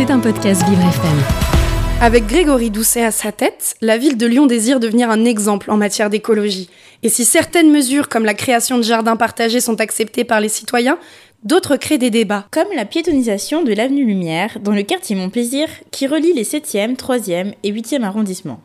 C'est un podcast Vivre FM. Avec Grégory Doucet à sa tête, la ville de Lyon désire devenir un exemple en matière d'écologie. Et si certaines mesures comme la création de jardins partagés sont acceptées par les citoyens, d'autres créent des débats. Comme la piétonisation de l'avenue Lumière dans le quartier Montplaisir qui relie les 7e, 3e et 8e arrondissements.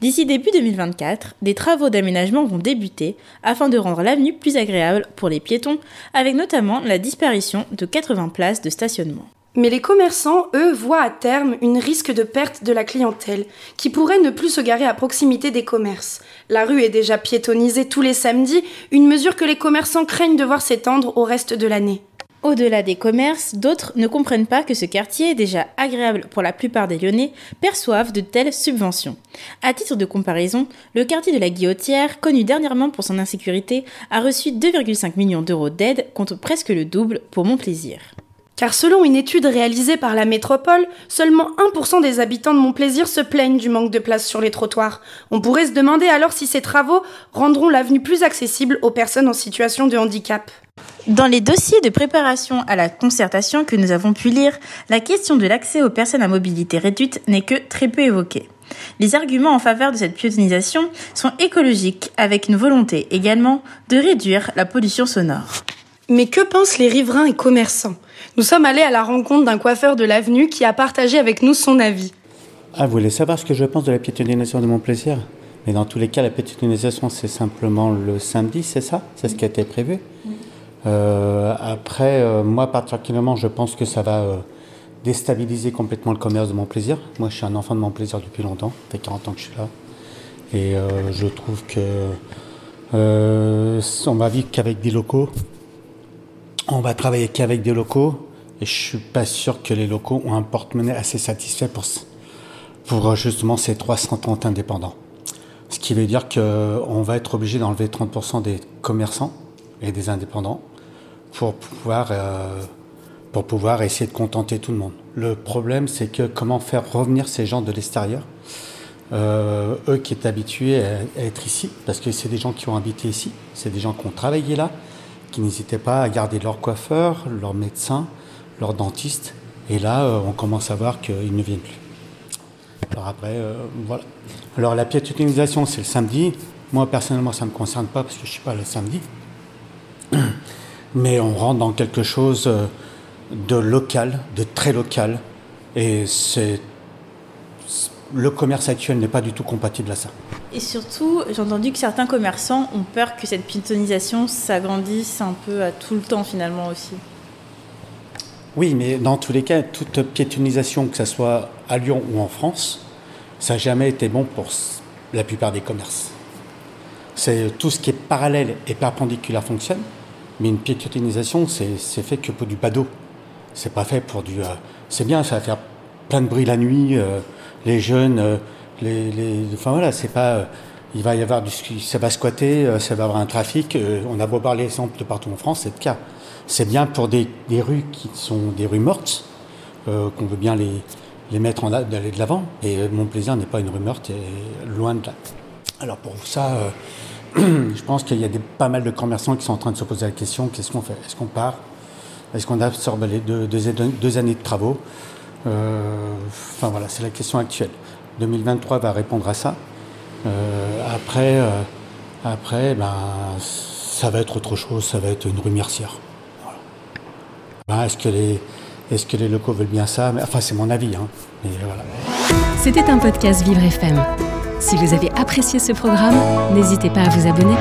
D'ici début 2024, des travaux d'aménagement vont débuter afin de rendre l'avenue plus agréable pour les piétons, avec notamment la disparition de 80 places de stationnement. Mais les commerçants, eux, voient à terme une risque de perte de la clientèle, qui pourrait ne plus se garer à proximité des commerces. La rue est déjà piétonnisée tous les samedis, une mesure que les commerçants craignent de voir s'étendre au reste de l'année. Au-delà des commerces, d'autres ne comprennent pas que ce quartier, déjà agréable pour la plupart des Lyonnais, perçoivent de telles subventions. À titre de comparaison, le quartier de la Guillotière, connu dernièrement pour son insécurité, a reçu 2,5 millions d'euros d'aide contre presque le double pour Montplaisir. Car selon une étude réalisée par la métropole, seulement 1% des habitants de Montplaisir se plaignent du manque de place sur les trottoirs. On pourrait se demander alors si ces travaux rendront l'avenue plus accessible aux personnes en situation de handicap. Dans les dossiers de préparation à la concertation que nous avons pu lire, la question de l'accès aux personnes à mobilité réduite n'est que très peu évoquée. Les arguments en faveur de cette piétonisation sont écologiques, avec une volonté également de réduire la pollution sonore. Mais que pensent les riverains et commerçants? Nous sommes allés à la rencontre d'un coiffeur de l'avenue qui a partagé avec nous son avis. Ah, vous voulez savoir ce que je pense de la piétonisation de mon plaisir Mais dans tous les cas, la piétonisation, c'est simplement le samedi, c'est ça? C'est ce qui a été prévu? Euh, après, euh, moi particulièrement, je pense que ça va euh, déstabiliser complètement le commerce de mon plaisir. Moi, je suis un enfant de mon plaisir depuis longtemps. Ça fait 40 ans que je suis là. Et je trouve que on va vivre qu'avec des locaux. On va travailler qu'avec des locaux. Et je suis pas sûr que les locaux ont un porte-monnaie assez satisfait pour, pour justement ces 330 indépendants. Ce qui veut dire qu'on va être obligé d'enlever 30% des commerçants et des indépendants pour pouvoir, euh, pour pouvoir essayer de contenter tout le monde. Le problème, c'est que comment faire revenir ces gens de l'extérieur, euh, eux qui étaient habitués à, être ici, parce que c'est des gens qui ont habité ici, c'est des gens qui ont travaillé là, qui n'hésitaient pas à garder leur coiffeur, leur médecin, leur dentiste, et là, euh, on commence à voir qu'ils ne viennent plus. Alors après, voilà. Alors la piétonisation, c'est le samedi. Moi, personnellement, ça ne me concerne pas parce que je ne suis pas le samedi mais on rentre dans quelque chose euh, de local, de très local, et c'est le commerce actuel n'est pas du tout compatible à ça. Et surtout, j'ai entendu que certains commerçants ont peur que cette piétonisation s'agrandisse un peu à tout le temps finalement aussi. Oui, mais dans tous les cas, toute piétonisation, que ce soit à Lyon ou en France, ça n'a jamais été bon pour la plupart des commerces. C'est tout ce qui est parallèle et perpendiculaire fonctionne, mais une piétonisation, c'est fait que pour du badaud. C'est pas fait pour du. Euh, c'est bien, ça va faire plein de bruit la nuit, euh, les jeunes, euh, Enfin voilà, c'est pas. il va y avoir du. Ça va squatter, ça va avoir un trafic. on a beau parler l'exemple de partout en France, c'est le cas. C'est bien pour des, des, rues qui sont des rues mortes, qu'on veut bien les, les mettre en d'aller de l'avant. Et mon plaisir n'est pas une rue morte, et loin de là. Alors pour ça je pense qu'il y a pas mal de commerçants qui sont en train de se poser la question qu'est-ce qu'on fait? Est-ce qu'on part? Est-ce qu'on absorbe les deux, années de travaux? Euh, Enfin voilà, c'est la question actuelle. 2023 va répondre à ça. Euh, après, euh, après ben, ça va être autre chose, ça va être une rue mercière. Ben, est-ce que les. Est-ce que les locaux veulent bien ça? Enfin, c'est mon avis. Hein. C'était un podcast Vivre FM. Si vous avez apprécié ce programme, n'hésitez pas à vous abonner.